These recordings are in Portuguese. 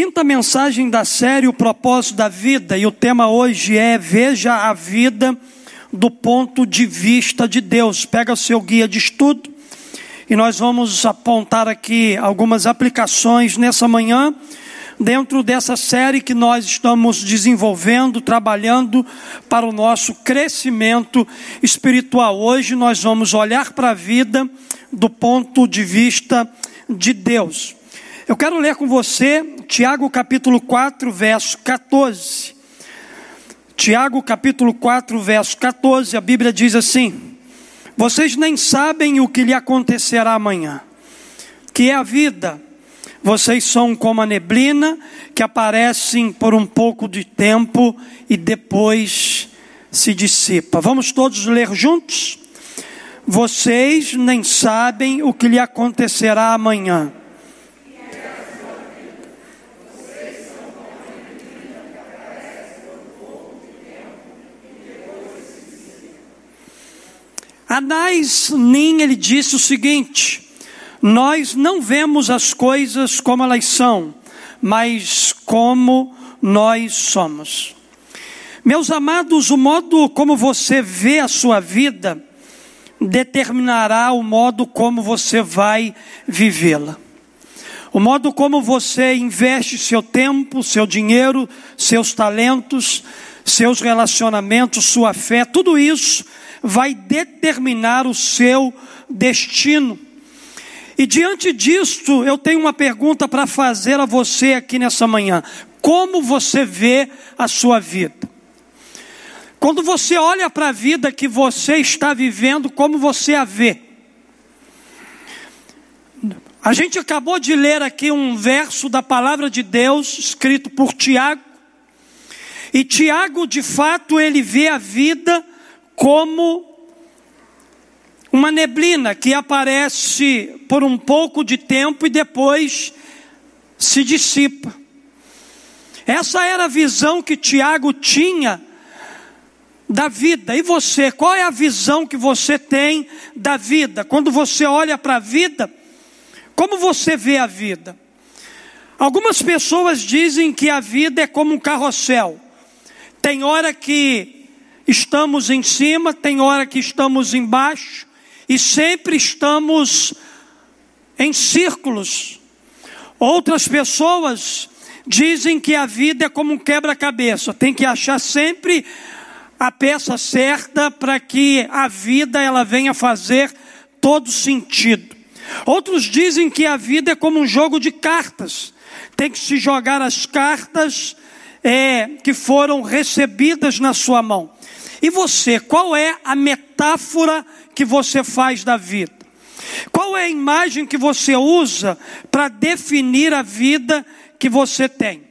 Quinta mensagem da série O Propósito da Vida, e o tema hoje é Veja a Vida do ponto de vista de Deus. Pega o seu guia de estudo e nós vamos apontar aqui algumas aplicações nessa manhã, dentro dessa série que nós estamos desenvolvendo, trabalhando para o nosso crescimento espiritual. Hoje nós vamos olhar para a vida do ponto de vista de Deus. Eu quero ler com você Tiago capítulo 4, verso 14. Tiago capítulo 4, verso 14, a Bíblia diz assim: Vocês nem sabem o que lhe acontecerá amanhã, que é a vida. Vocês são como a neblina que aparecem por um pouco de tempo e depois se dissipa. Vamos todos ler juntos? Vocês nem sabem o que lhe acontecerá amanhã Anais Nin, ele disse o seguinte: Nós não vemos as coisas como elas são, mas como nós somos. Meus amados, o modo como você vê a sua vida determinará o modo como você vai vivê-la. O modo como você investe seu tempo, seu dinheiro, seus talentos, seus relacionamentos, sua fé, tudo isso vai determinar o seu destino. E diante disto, eu tenho uma pergunta para fazer a você aqui nessa manhã: como você vê a sua vida? Quando você olha para a vida que você está vivendo, como você a vê? A gente acabou de ler aqui um verso da palavra de Deus, escrito por Tiago, e Tiago, de fato, ele vê a vida como uma neblina que aparece por um pouco de tempo e depois se dissipa. Essa era a visão que Tiago tinha da vida. E você, qual é a visão que você tem da vida? Quando você olha para a vida, como você vê a vida? Algumas pessoas dizem que a vida é como um carrossel. Tem hora que estamos em cima, tem hora que estamos embaixo, e sempre estamos em círculos. Outras pessoas dizem que a vida é como um quebra-cabeça, tem que achar sempre a peça certa para que a vida ela venha fazer todo sentido. Outros dizem que a vida é como um jogo de cartas, tem que se jogar as cartas é, que foram recebidas na sua mão. E você, qual é a metáfora que você faz da vida? Qual é a imagem que você usa para definir a vida que você tem?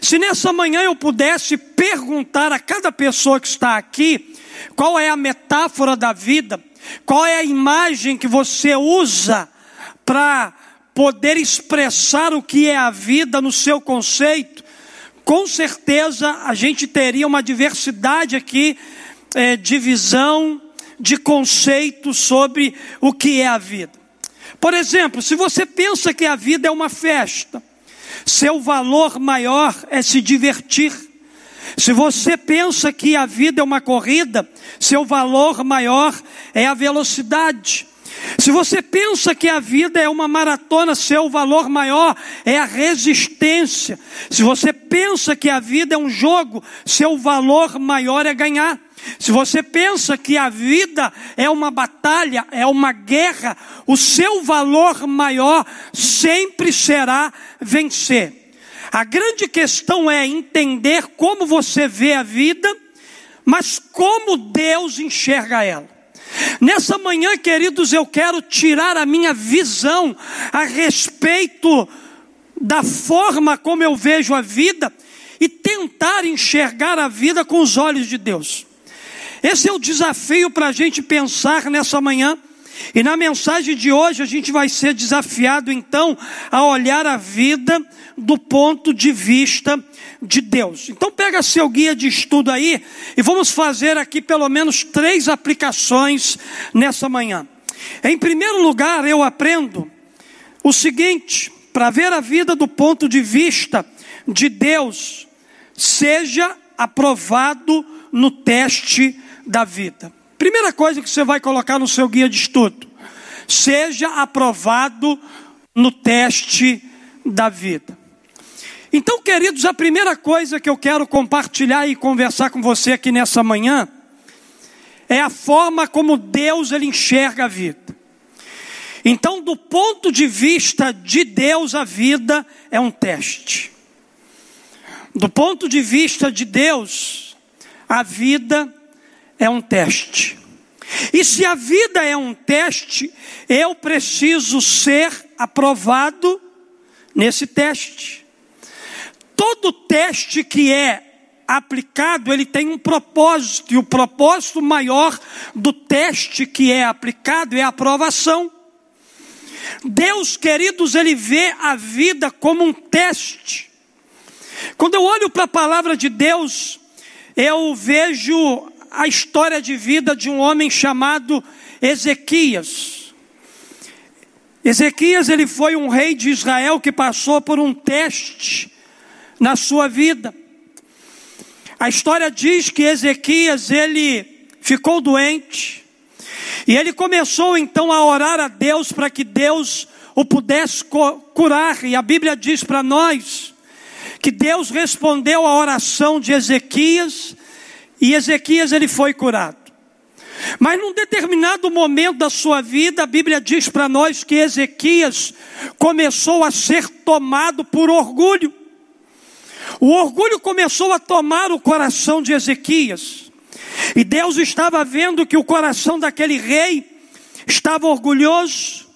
Se nessa manhã eu pudesse perguntar a cada pessoa que está aqui, qual é a metáfora da vida, qual é a imagem que você usa para poder expressar o que é a vida no seu conceito, com certeza a gente teria uma diversidade aqui é, de visão, de conceito sobre o que é a vida. Por exemplo, se você pensa que a vida é uma festa, seu valor maior é se divertir. Se você pensa que a vida é uma corrida, seu valor maior é a velocidade. Se você pensa que a vida é uma maratona, seu valor maior é a resistência. Se você pensa que a vida é um jogo, seu valor maior é ganhar. Se você pensa que a vida é uma batalha, é uma guerra, o seu valor maior sempre será vencer. A grande questão é entender como você vê a vida, mas como Deus enxerga ela. Nessa manhã, queridos, eu quero tirar a minha visão a respeito da forma como eu vejo a vida e tentar enxergar a vida com os olhos de Deus. Esse é o desafio para a gente pensar nessa manhã. E na mensagem de hoje a gente vai ser desafiado então a olhar a vida do ponto de vista de Deus. Então pega seu guia de estudo aí e vamos fazer aqui pelo menos três aplicações nessa manhã. Em primeiro lugar, eu aprendo o seguinte: para ver a vida do ponto de vista de Deus seja aprovado no teste da vida. Primeira coisa que você vai colocar no seu guia de estudo: seja aprovado no teste da vida. Então, queridos, a primeira coisa que eu quero compartilhar e conversar com você aqui nessa manhã é a forma como Deus ele enxerga a vida. Então, do ponto de vista de Deus, a vida é um teste. Do ponto de vista de Deus, a vida é um teste. E se a vida é um teste, eu preciso ser aprovado nesse teste. Todo teste que é aplicado, ele tem um propósito, e o propósito maior do teste que é aplicado é a aprovação. Deus, queridos, ele vê a vida como um teste. Quando eu olho para a palavra de Deus, eu vejo a história de vida de um homem chamado Ezequias. Ezequias, ele foi um rei de Israel que passou por um teste na sua vida. A história diz que Ezequias, ele ficou doente, e ele começou então a orar a Deus para que Deus o pudesse curar, e a Bíblia diz para nós que Deus respondeu à oração de Ezequias, e Ezequias ele foi curado. Mas num determinado momento da sua vida, a Bíblia diz para nós que Ezequias começou a ser tomado por orgulho. O orgulho começou a tomar o coração de Ezequias. E Deus estava vendo que o coração daquele rei estava orgulhoso.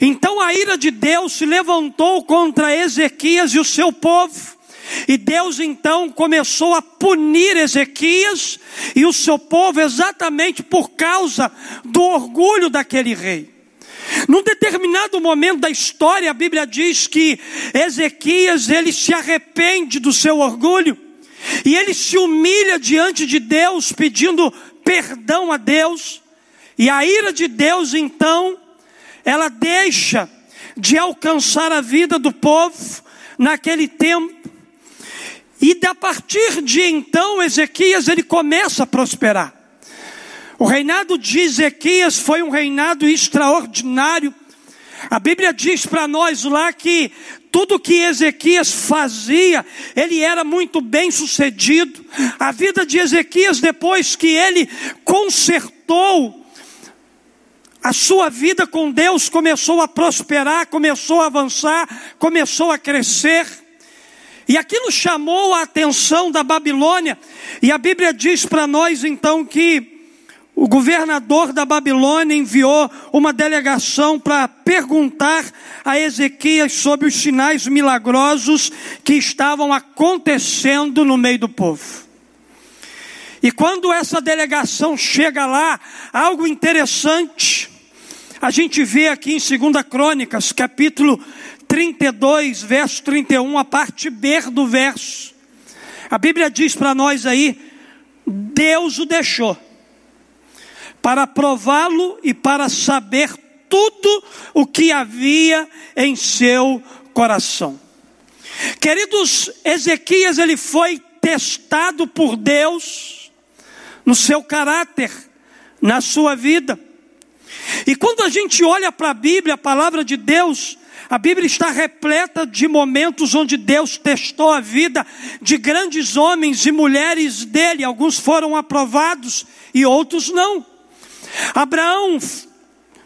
Então a ira de Deus se levantou contra Ezequias e o seu povo. E Deus então começou a punir Ezequias e o seu povo exatamente por causa do orgulho daquele rei. Num determinado momento da história, a Bíblia diz que Ezequias ele se arrepende do seu orgulho e ele se humilha diante de Deus, pedindo perdão a Deus. E a ira de Deus então, ela deixa de alcançar a vida do povo naquele tempo. E a partir de então, Ezequias ele começa a prosperar. O reinado de Ezequias foi um reinado extraordinário. A Bíblia diz para nós lá que tudo que Ezequias fazia, ele era muito bem sucedido. A vida de Ezequias, depois que ele consertou a sua vida com Deus, começou a prosperar, começou a avançar, começou a crescer. E aquilo chamou a atenção da Babilônia, e a Bíblia diz para nós então que o governador da Babilônia enviou uma delegação para perguntar a Ezequias sobre os sinais milagrosos que estavam acontecendo no meio do povo. E quando essa delegação chega lá, algo interessante, a gente vê aqui em 2 Crônicas, capítulo 32, verso 31, a parte B do verso. A Bíblia diz para nós aí: Deus o deixou para prová-lo e para saber tudo o que havia em seu coração. Queridos, Ezequias ele foi testado por Deus no seu caráter, na sua vida. E quando a gente olha para a Bíblia, a palavra de Deus, a Bíblia está repleta de momentos onde Deus testou a vida de grandes homens e mulheres dele. Alguns foram aprovados e outros não. Abraão,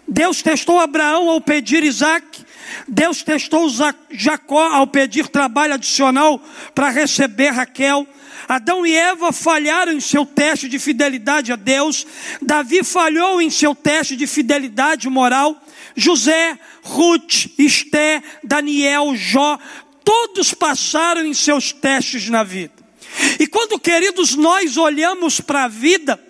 Deus testou Abraão ao pedir Isaac, Deus testou Jacó ao pedir trabalho adicional para receber Raquel. Adão e Eva falharam em seu teste de fidelidade a Deus. Davi falhou em seu teste de fidelidade moral. José, Ruth, Esté, Daniel, Jó, todos passaram em seus testes na vida. E quando, queridos, nós olhamos para a vida,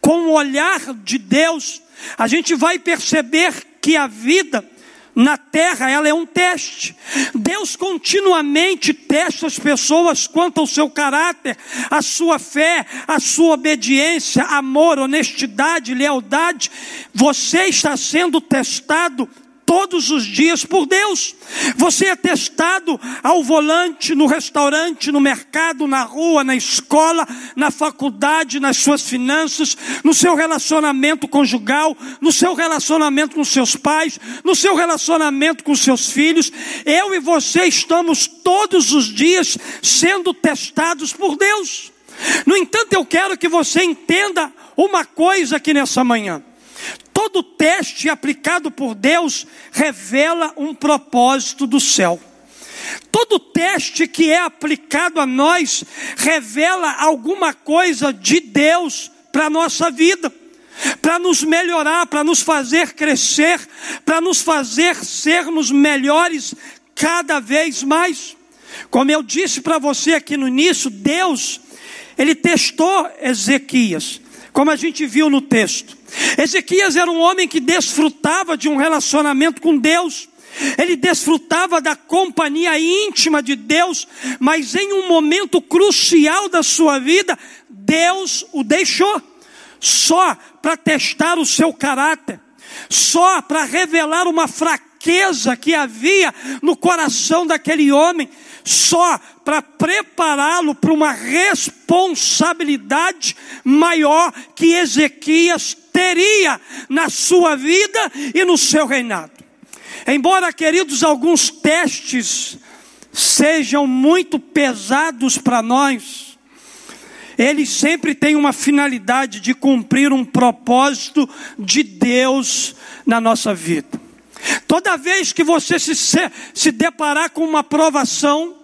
com o olhar de Deus, a gente vai perceber que a vida na terra ela é um teste. Deus continuamente testa as pessoas quanto ao seu caráter, a sua fé, a sua obediência, amor, honestidade, lealdade. Você está sendo testado todos os dias por Deus. Você é testado ao volante, no restaurante, no mercado, na rua, na escola, na faculdade, nas suas finanças, no seu relacionamento conjugal, no seu relacionamento com seus pais, no seu relacionamento com seus filhos. Eu e você estamos todos os dias sendo testados por Deus. No entanto, eu quero que você entenda uma coisa aqui nessa manhã. Todo teste aplicado por Deus revela um propósito do céu. Todo teste que é aplicado a nós revela alguma coisa de Deus para a nossa vida, para nos melhorar, para nos fazer crescer, para nos fazer sermos melhores cada vez mais. Como eu disse para você aqui no início, Deus, Ele testou Ezequias como a gente viu no texto. Ezequias era um homem que desfrutava de um relacionamento com Deus. Ele desfrutava da companhia íntima de Deus, mas em um momento crucial da sua vida, Deus o deixou só para testar o seu caráter, só para revelar uma fraqueza que havia no coração daquele homem, só para prepará-lo para uma responsabilidade maior que Ezequias teria na sua vida e no seu reinado. Embora, queridos, alguns testes sejam muito pesados para nós, eles sempre têm uma finalidade de cumprir um propósito de Deus na nossa vida. Toda vez que você se, se deparar com uma provação,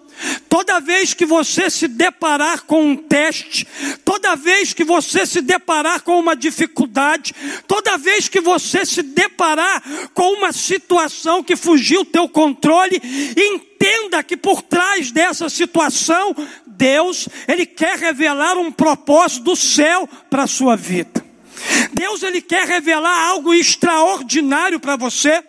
Toda vez que você se deparar com um teste, toda vez que você se deparar com uma dificuldade, toda vez que você se deparar com uma situação que fugiu teu controle, entenda que por trás dessa situação, Deus, ele quer revelar um propósito do céu para a sua vida. Deus ele quer revelar algo extraordinário para você.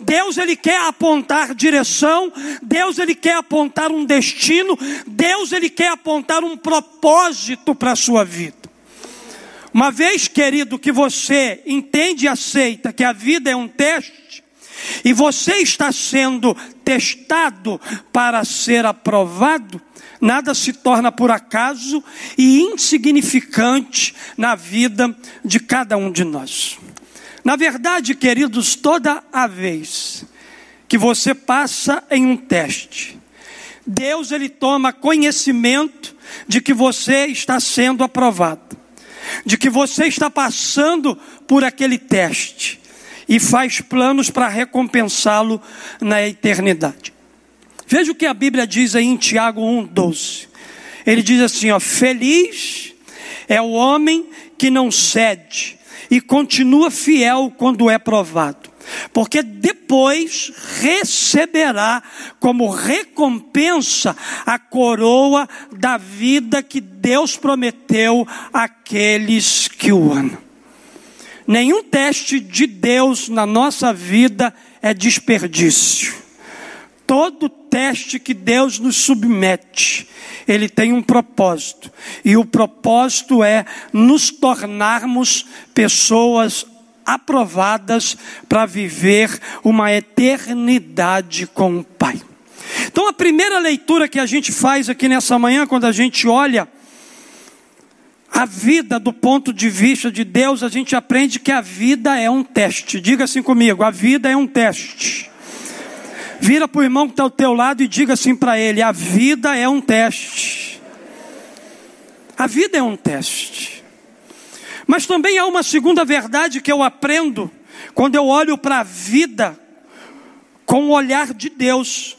Deus ele quer apontar direção, Deus ele quer apontar um destino, Deus ele quer apontar um propósito para a sua vida. Uma vez, querido, que você entende e aceita que a vida é um teste, e você está sendo testado para ser aprovado, nada se torna por acaso e insignificante na vida de cada um de nós. Na verdade, queridos, toda a vez que você passa em um teste, Deus ele toma conhecimento de que você está sendo aprovado, de que você está passando por aquele teste e faz planos para recompensá-lo na eternidade. Veja o que a Bíblia diz aí em Tiago 1:12. Ele diz assim, ó: Feliz é o homem que não cede e continua fiel quando é provado, porque depois receberá como recompensa a coroa da vida que Deus prometeu àqueles que o amam. Nenhum teste de Deus na nossa vida é desperdício. Todo teste que Deus nos submete, ele tem um propósito. E o propósito é nos tornarmos pessoas aprovadas para viver uma eternidade com o Pai. Então, a primeira leitura que a gente faz aqui nessa manhã, quando a gente olha a vida do ponto de vista de Deus, a gente aprende que a vida é um teste. Diga assim comigo: a vida é um teste. Vira para o irmão que está ao teu lado e diga assim para ele: a vida é um teste. A vida é um teste. Mas também há uma segunda verdade que eu aprendo quando eu olho para a vida com o olhar de Deus.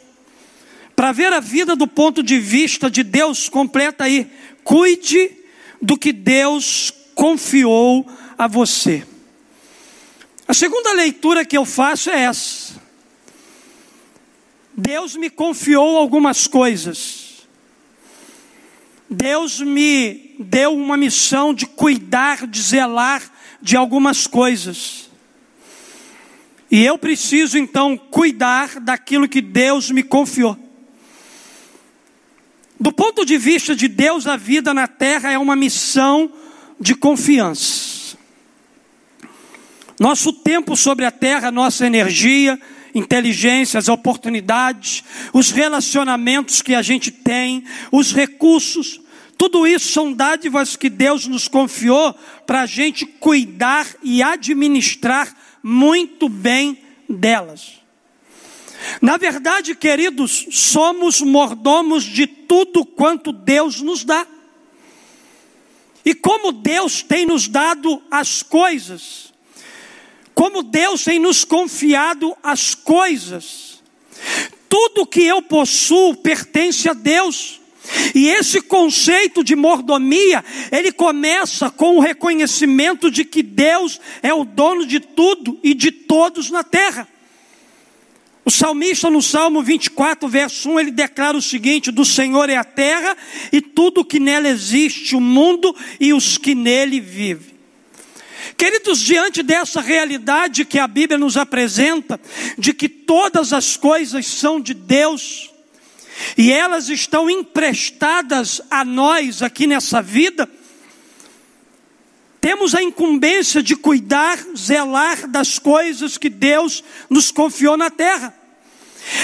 Para ver a vida do ponto de vista de Deus, completa aí. Cuide do que Deus confiou a você. A segunda leitura que eu faço é essa. Deus me confiou algumas coisas. Deus me deu uma missão de cuidar, de zelar de algumas coisas. E eu preciso então cuidar daquilo que Deus me confiou. Do ponto de vista de Deus, a vida na terra é uma missão de confiança. Nosso tempo sobre a terra, nossa energia inteligência, as oportunidades, os relacionamentos que a gente tem, os recursos. Tudo isso são dádivas que Deus nos confiou para a gente cuidar e administrar muito bem delas. Na verdade, queridos, somos mordomos de tudo quanto Deus nos dá. E como Deus tem nos dado as coisas, como Deus tem nos confiado as coisas, tudo que eu possuo pertence a Deus. E esse conceito de mordomia, ele começa com o reconhecimento de que Deus é o dono de tudo e de todos na terra. O salmista no Salmo 24, verso 1, ele declara o seguinte: Do Senhor é a terra e tudo que nela existe, o mundo e os que nele vivem. Queridos, diante dessa realidade que a Bíblia nos apresenta, de que todas as coisas são de Deus, e elas estão emprestadas a nós aqui nessa vida, temos a incumbência de cuidar, zelar das coisas que Deus nos confiou na terra.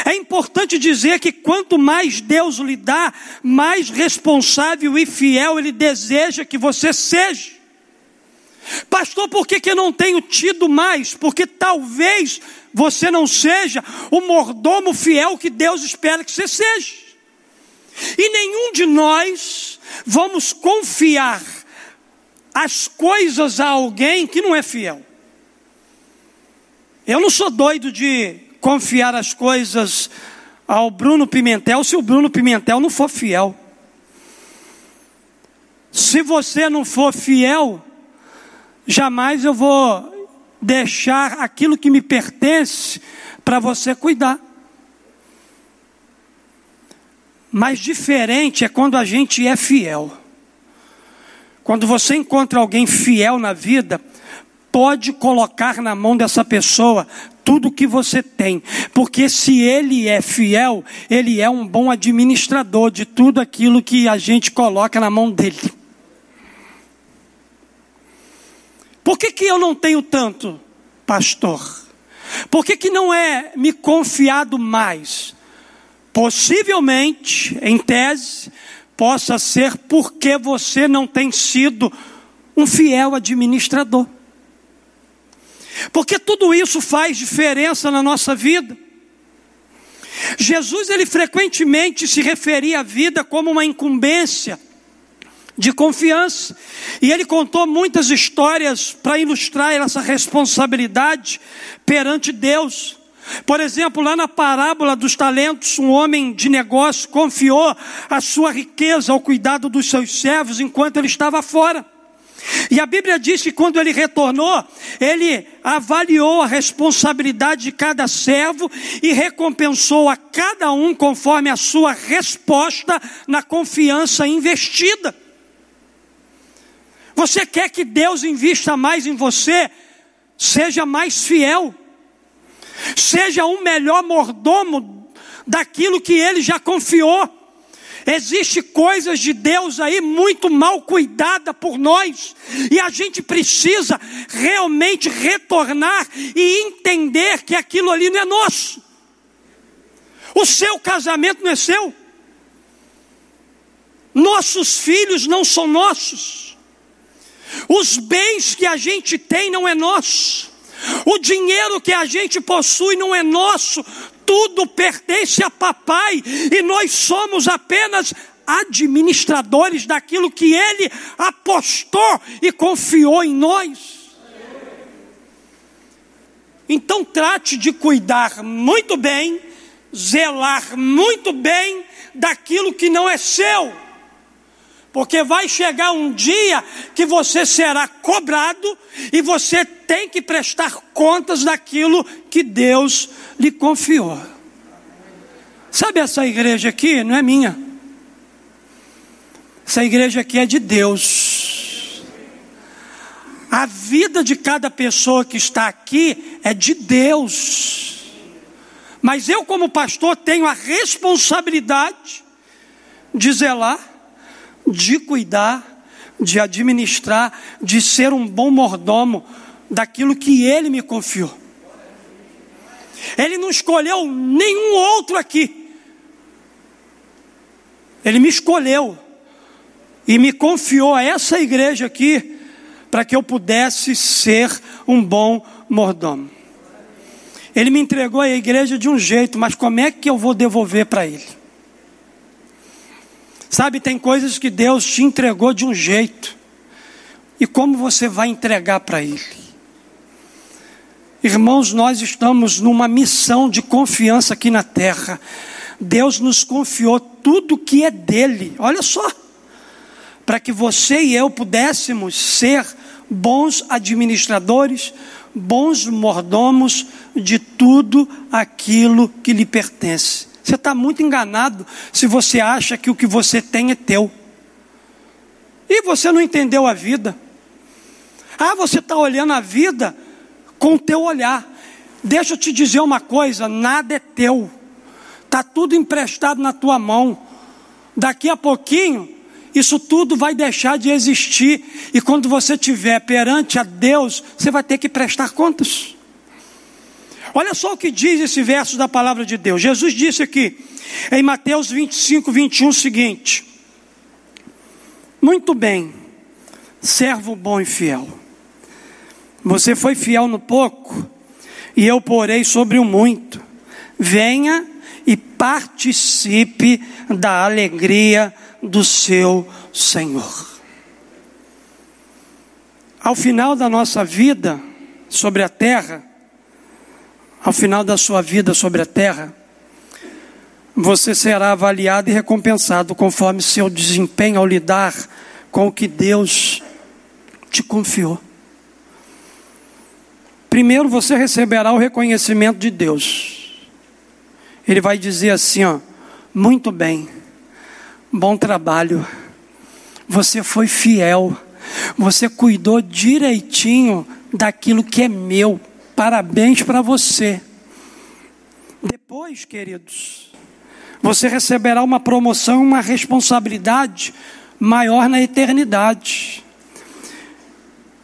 É importante dizer que quanto mais Deus lhe dá, mais responsável e fiel Ele deseja que você seja. Pastor, por que, que eu não tenho tido mais? Porque talvez você não seja o mordomo fiel que Deus espera que você seja. E nenhum de nós vamos confiar as coisas a alguém que não é fiel. Eu não sou doido de confiar as coisas ao Bruno Pimentel se o Bruno Pimentel não for fiel. Se você não for fiel, jamais eu vou deixar aquilo que me pertence para você cuidar. Mas diferente é quando a gente é fiel. Quando você encontra alguém fiel na vida, pode colocar na mão dessa pessoa tudo que você tem, porque se ele é fiel, ele é um bom administrador de tudo aquilo que a gente coloca na mão dele. Por que, que eu não tenho tanto, pastor? Por que, que não é me confiado mais? Possivelmente, em tese, possa ser porque você não tem sido um fiel administrador. Porque tudo isso faz diferença na nossa vida. Jesus, ele frequentemente se referia à vida como uma incumbência de confiança. E ele contou muitas histórias para ilustrar essa responsabilidade perante Deus. Por exemplo, lá na parábola dos talentos, um homem de negócio confiou a sua riqueza ao cuidado dos seus servos enquanto ele estava fora. E a Bíblia diz que quando ele retornou, ele avaliou a responsabilidade de cada servo e recompensou a cada um conforme a sua resposta na confiança investida. Você quer que Deus invista mais em você? Seja mais fiel. Seja um melhor mordomo daquilo que ele já confiou. Existe coisas de Deus aí muito mal cuidada por nós, e a gente precisa realmente retornar e entender que aquilo ali não é nosso. O seu casamento não é seu. Nossos filhos não são nossos. Os bens que a gente tem não é nosso. O dinheiro que a gente possui não é nosso, tudo pertence a papai e nós somos apenas administradores daquilo que ele apostou e confiou em nós. Então trate de cuidar muito bem, zelar muito bem daquilo que não é seu. Porque vai chegar um dia que você será cobrado e você tem que prestar contas daquilo que Deus lhe confiou. Sabe essa igreja aqui? Não é minha. Essa igreja aqui é de Deus. A vida de cada pessoa que está aqui é de Deus. Mas eu, como pastor, tenho a responsabilidade de zelar de cuidar, de administrar, de ser um bom mordomo daquilo que Ele me confiou. Ele não escolheu nenhum outro aqui. Ele me escolheu e me confiou a essa igreja aqui para que eu pudesse ser um bom mordomo. Ele me entregou a igreja de um jeito, mas como é que eu vou devolver para ele? Sabe, tem coisas que Deus te entregou de um jeito, e como você vai entregar para ele? Irmãos, nós estamos numa missão de confiança aqui na terra. Deus nos confiou tudo que é dele. Olha só, para que você e eu pudéssemos ser bons administradores, bons mordomos de tudo aquilo que lhe pertence. Você está muito enganado se você acha que o que você tem é teu. E você não entendeu a vida. Ah, você está olhando a vida com o teu olhar. Deixa eu te dizer uma coisa: nada é teu, está tudo emprestado na tua mão. Daqui a pouquinho, isso tudo vai deixar de existir, e quando você estiver perante a Deus, você vai ter que prestar contas. Olha só o que diz esse verso da palavra de Deus. Jesus disse aqui, em Mateus 25, 21, o seguinte: Muito bem, servo bom e fiel. Você foi fiel no pouco, e eu porei sobre o muito. Venha e participe da alegria do seu Senhor. Ao final da nossa vida sobre a terra, ao final da sua vida sobre a terra, você será avaliado e recompensado conforme seu desempenho ao lidar com o que Deus te confiou. Primeiro você receberá o reconhecimento de Deus. Ele vai dizer assim, ó, muito bem Bom trabalho. Você foi fiel. Você cuidou direitinho daquilo que é meu. Parabéns para você. Depois, queridos, você receberá uma promoção, uma responsabilidade maior na eternidade.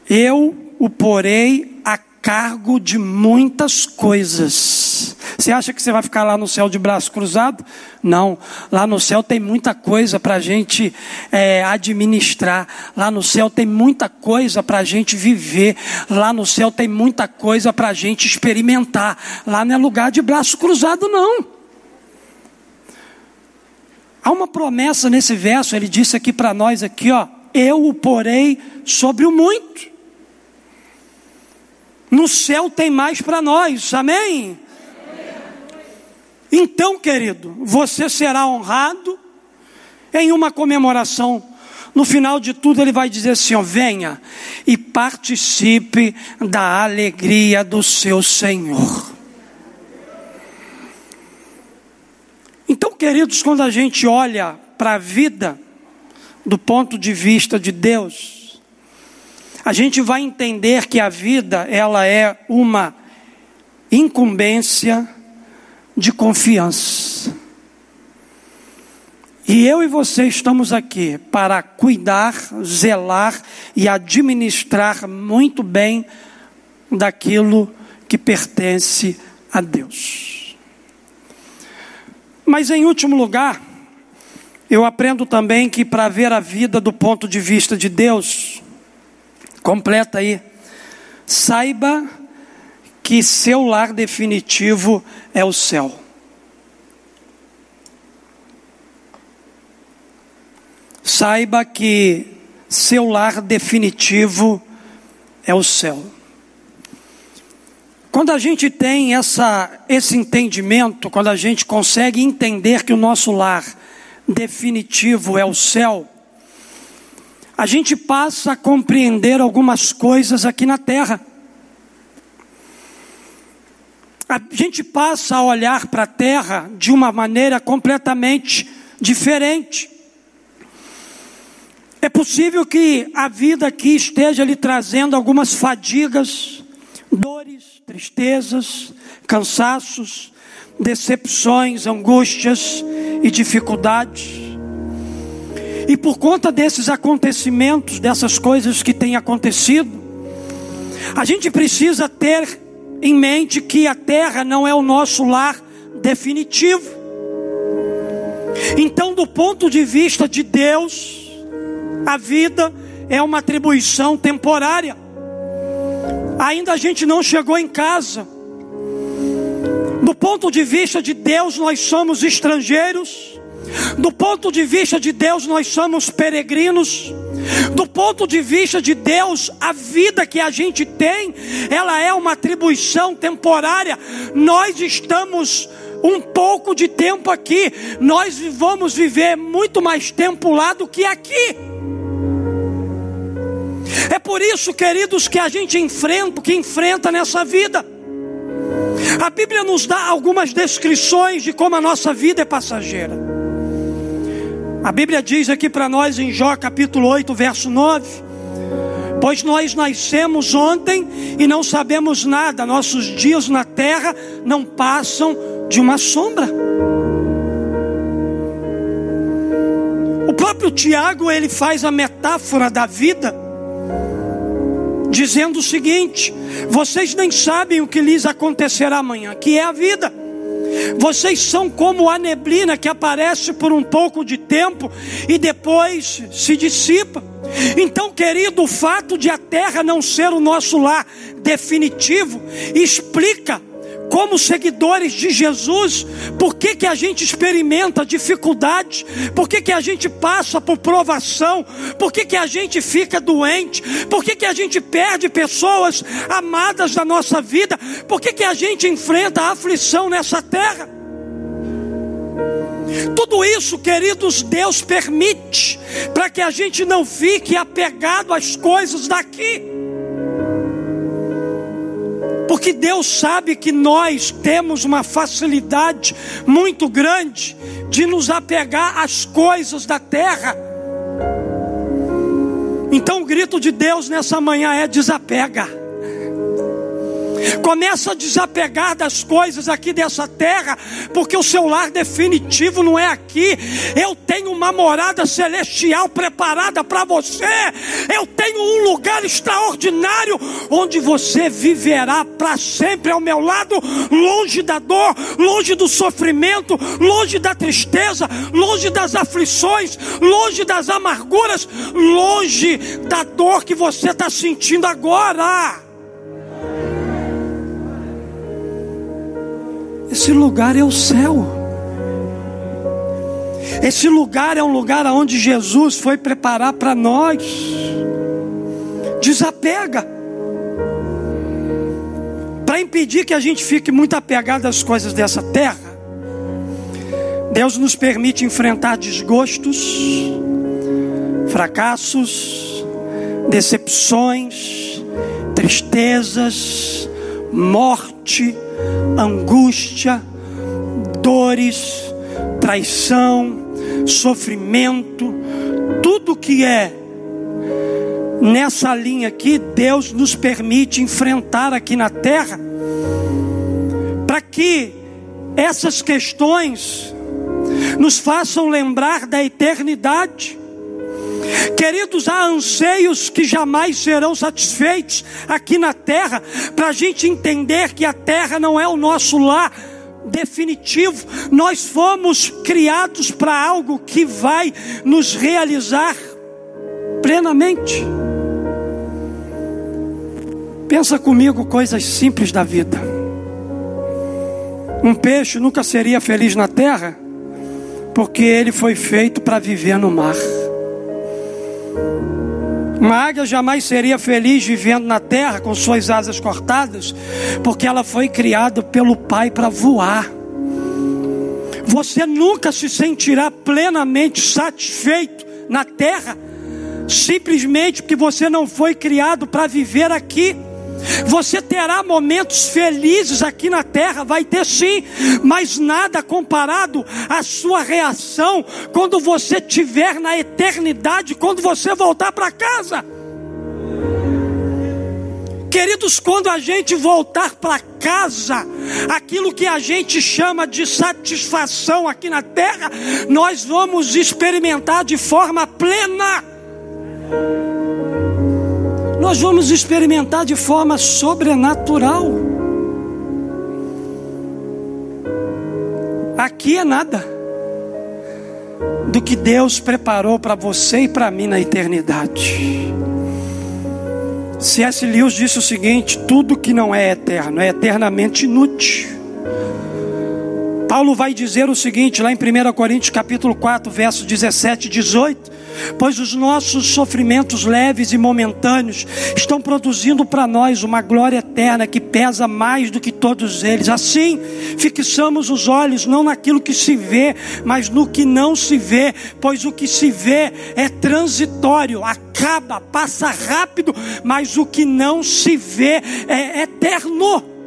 Eu o porei a cargo de muitas coisas. Você acha que você vai ficar lá no céu de braço cruzado? Não. Lá no céu tem muita coisa para a gente é, administrar. Lá no céu tem muita coisa para a gente viver. Lá no céu tem muita coisa para a gente experimentar. Lá não é lugar de braço cruzado, não. Há uma promessa nesse verso, ele disse aqui para nós aqui, ó, eu o porei sobre o muito. No céu tem mais para nós, amém? Então, querido, você será honrado em uma comemoração. No final de tudo, ele vai dizer assim: ó, venha e participe da alegria do seu Senhor. Então, queridos, quando a gente olha para a vida do ponto de vista de Deus, a gente vai entender que a vida ela é uma incumbência de confiança. E eu e você estamos aqui para cuidar, zelar e administrar muito bem daquilo que pertence a Deus. Mas em último lugar, eu aprendo também que para ver a vida do ponto de vista de Deus, completa aí, saiba que seu lar definitivo é o céu. Saiba que seu lar definitivo é o céu. Quando a gente tem essa, esse entendimento, quando a gente consegue entender que o nosso lar definitivo é o céu, a gente passa a compreender algumas coisas aqui na terra a gente passa a olhar para a terra de uma maneira completamente diferente. É possível que a vida aqui esteja lhe trazendo algumas fadigas, dores, tristezas, cansaços, decepções, angústias e dificuldades. E por conta desses acontecimentos, dessas coisas que têm acontecido, a gente precisa ter em mente que a terra não é o nosso lar definitivo. Então, do ponto de vista de Deus, a vida é uma atribuição temporária. Ainda a gente não chegou em casa. Do ponto de vista de Deus, nós somos estrangeiros. Do ponto de vista de Deus, nós somos peregrinos. Do ponto de vista de Deus, a vida que a gente tem, ela é uma atribuição temporária. Nós estamos um pouco de tempo aqui, nós vamos viver muito mais tempo lá do que aqui. É por isso, queridos, que a gente enfrenta que enfrenta nessa vida. A Bíblia nos dá algumas descrições de como a nossa vida é passageira. A Bíblia diz aqui para nós em Jó capítulo 8, verso 9: Pois nós nascemos ontem e não sabemos nada, nossos dias na terra não passam de uma sombra. O próprio Tiago ele faz a metáfora da vida, dizendo o seguinte: vocês nem sabem o que lhes acontecerá amanhã, que é a vida. Vocês são como a neblina que aparece por um pouco de tempo e depois se dissipa. Então, querido, o fato de a terra não ser o nosso lar definitivo explica como seguidores de Jesus, por que, que a gente experimenta dificuldades, por que, que a gente passa por provação, por que, que a gente fica doente, por que, que a gente perde pessoas amadas da nossa vida, por que, que a gente enfrenta a aflição nessa terra. Tudo isso, queridos, Deus permite para que a gente não fique apegado às coisas daqui. Porque Deus sabe que nós temos uma facilidade muito grande de nos apegar às coisas da terra. Então o grito de Deus nessa manhã é desapega. Começa a desapegar das coisas aqui dessa terra, porque o seu lar definitivo não é aqui. Eu tenho uma morada celestial preparada para você. Eu tenho um lugar extraordinário onde você viverá para sempre ao meu lado, longe da dor, longe do sofrimento, longe da tristeza, longe das aflições, longe das amarguras, longe da dor que você está sentindo agora. Esse lugar é o céu. Esse lugar é um lugar onde Jesus foi preparar para nós. Desapega. Para impedir que a gente fique muito apegado às coisas dessa terra, Deus nos permite enfrentar desgostos, fracassos, decepções, tristezas, morte angústia, dores, traição, sofrimento, tudo que é nessa linha aqui, Deus nos permite enfrentar aqui na terra, para que essas questões nos façam lembrar da eternidade Queridos, há anseios que jamais serão satisfeitos aqui na terra, para a gente entender que a terra não é o nosso lar definitivo, nós fomos criados para algo que vai nos realizar plenamente. Pensa comigo coisas simples da vida. Um peixe nunca seria feliz na terra, porque ele foi feito para viver no mar. Uma águia jamais seria feliz vivendo na terra com suas asas cortadas, porque ela foi criada pelo Pai para voar. Você nunca se sentirá plenamente satisfeito na terra, simplesmente porque você não foi criado para viver aqui. Você terá momentos felizes aqui na terra, vai ter sim, mas nada comparado à sua reação quando você estiver na eternidade, quando você voltar para casa. Queridos, quando a gente voltar para casa, aquilo que a gente chama de satisfação aqui na terra, nós vamos experimentar de forma plena nós vamos experimentar de forma sobrenatural. Aqui é nada do que Deus preparou para você e para mim na eternidade. C.S. Lewis disse o seguinte: tudo que não é eterno é eternamente inútil. Paulo vai dizer o seguinte, lá em 1 Coríntios capítulo 4, versos 17 e 18: Pois os nossos sofrimentos leves e momentâneos estão produzindo para nós uma glória eterna que pesa mais do que todos eles. Assim, fixamos os olhos não naquilo que se vê, mas no que não se vê, pois o que se vê é transitório, acaba, passa rápido, mas o que não se vê é eterno.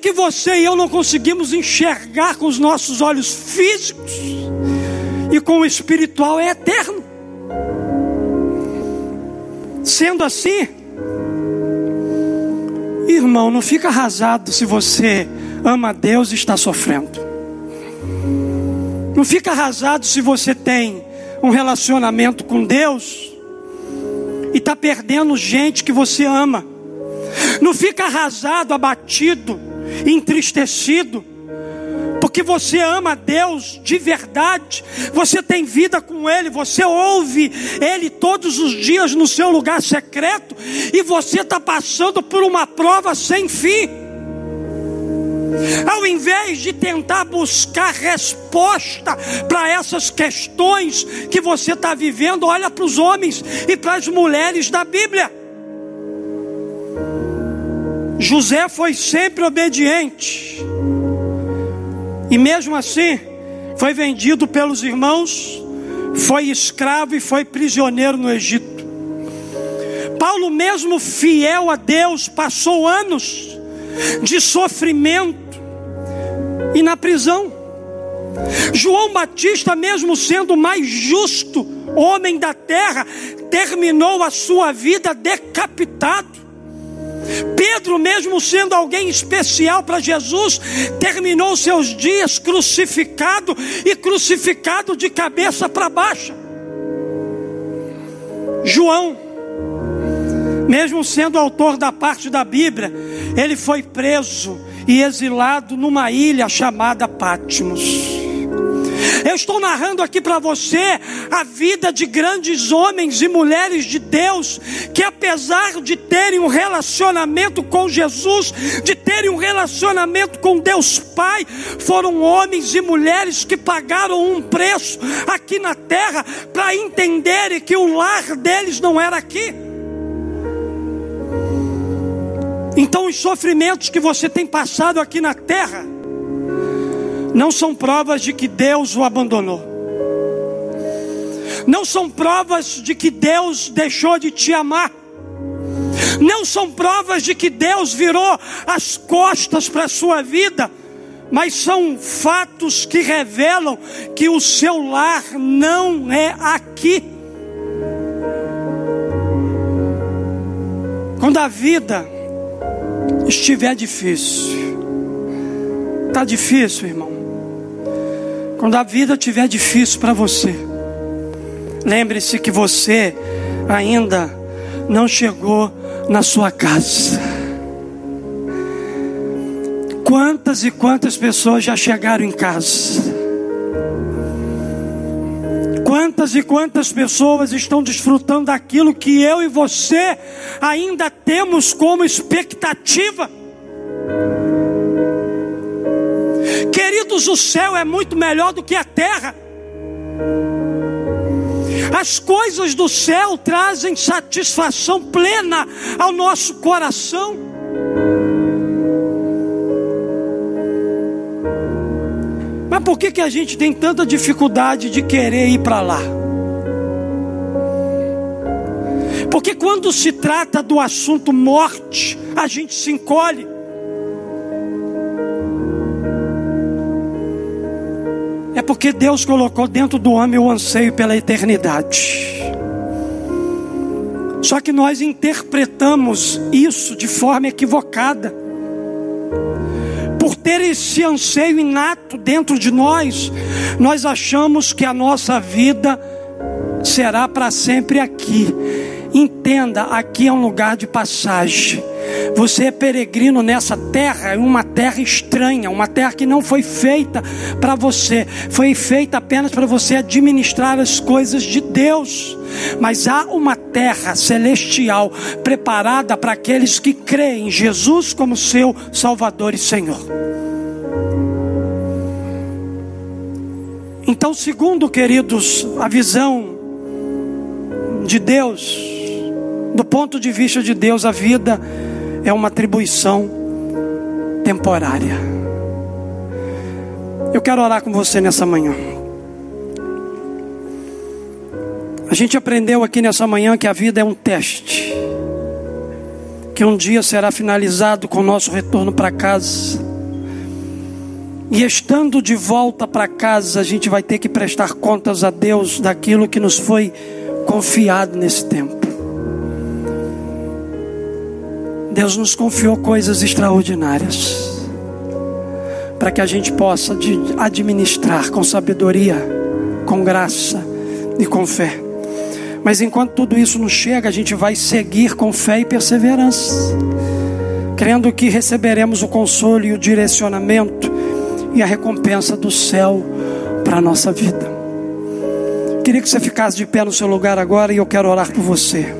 Que você e eu não conseguimos enxergar com os nossos olhos físicos e com o espiritual é eterno. Sendo assim, irmão, não fica arrasado se você ama Deus e está sofrendo. Não fica arrasado se você tem um relacionamento com Deus e está perdendo gente que você ama. Não fica arrasado, abatido, entristecido, porque você ama Deus de verdade, você tem vida com Ele, você ouve Ele todos os dias no seu lugar secreto, e você está passando por uma prova sem fim. Ao invés de tentar buscar resposta para essas questões que você está vivendo, olha para os homens e para as mulheres da Bíblia. José foi sempre obediente. E mesmo assim, foi vendido pelos irmãos, foi escravo e foi prisioneiro no Egito. Paulo, mesmo fiel a Deus, passou anos de sofrimento e na prisão. João Batista, mesmo sendo mais justo homem da terra, terminou a sua vida decapitado. Pedro, mesmo sendo alguém especial para Jesus, terminou seus dias crucificado e crucificado de cabeça para baixo. João, mesmo sendo autor da parte da Bíblia, ele foi preso e exilado numa ilha chamada Patmos. Eu estou narrando aqui para você a vida de grandes homens e mulheres de Deus que, apesar de terem um relacionamento com Jesus, de terem um relacionamento com Deus Pai, foram homens e mulheres que pagaram um preço aqui na terra para entenderem que o lar deles não era aqui. Então, os sofrimentos que você tem passado aqui na terra, não são provas de que Deus o abandonou. Não são provas de que Deus deixou de te amar. Não são provas de que Deus virou as costas para a sua vida. Mas são fatos que revelam que o seu lar não é aqui. Quando a vida estiver difícil, está difícil, irmão. Quando a vida estiver difícil para você, lembre-se que você ainda não chegou na sua casa. Quantas e quantas pessoas já chegaram em casa? Quantas e quantas pessoas estão desfrutando daquilo que eu e você ainda temos como expectativa? Queridos, o céu é muito melhor do que a terra. As coisas do céu trazem satisfação plena ao nosso coração. Mas por que, que a gente tem tanta dificuldade de querer ir para lá? Porque quando se trata do assunto morte, a gente se encolhe. É porque Deus colocou dentro do homem o anseio pela eternidade. Só que nós interpretamos isso de forma equivocada. Por ter esse anseio inato dentro de nós, nós achamos que a nossa vida será para sempre aqui. Entenda, aqui é um lugar de passagem. Você é peregrino nessa terra, uma terra estranha, uma terra que não foi feita para você, foi feita apenas para você administrar as coisas de Deus. Mas há uma terra celestial preparada para aqueles que creem em Jesus como seu Salvador e Senhor. Então, segundo, queridos, a visão de Deus, do ponto de vista de Deus, a vida é uma atribuição temporária. Eu quero orar com você nessa manhã. A gente aprendeu aqui nessa manhã que a vida é um teste, que um dia será finalizado com o nosso retorno para casa. E estando de volta para casa, a gente vai ter que prestar contas a Deus daquilo que nos foi confiado nesse tempo. Deus nos confiou coisas extraordinárias para que a gente possa administrar com sabedoria, com graça e com fé. Mas enquanto tudo isso nos chega, a gente vai seguir com fé e perseverança, crendo que receberemos o consolo e o direcionamento e a recompensa do céu para a nossa vida. Queria que você ficasse de pé no seu lugar agora e eu quero orar por você.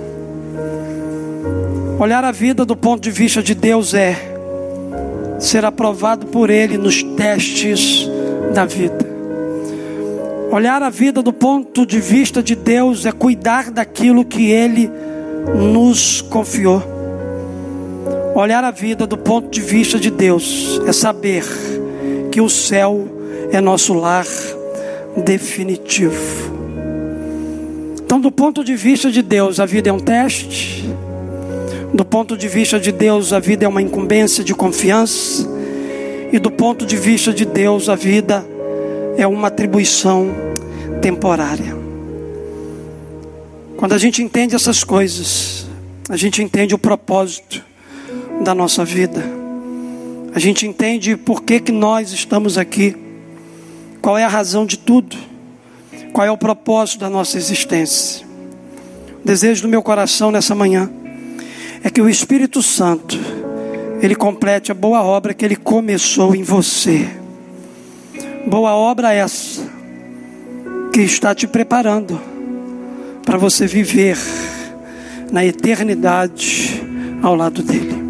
Olhar a vida do ponto de vista de Deus é ser aprovado por Ele nos testes da vida. Olhar a vida do ponto de vista de Deus é cuidar daquilo que Ele nos confiou. Olhar a vida do ponto de vista de Deus é saber que o céu é nosso lar definitivo. Então, do ponto de vista de Deus, a vida é um teste. Do ponto de vista de Deus, a vida é uma incumbência de confiança. E do ponto de vista de Deus, a vida é uma atribuição temporária. Quando a gente entende essas coisas, a gente entende o propósito da nossa vida. A gente entende por que, que nós estamos aqui. Qual é a razão de tudo? Qual é o propósito da nossa existência? O desejo do meu coração nessa manhã é que o Espírito Santo ele complete a boa obra que ele começou em você. Boa obra essa que está te preparando para você viver na eternidade ao lado dele.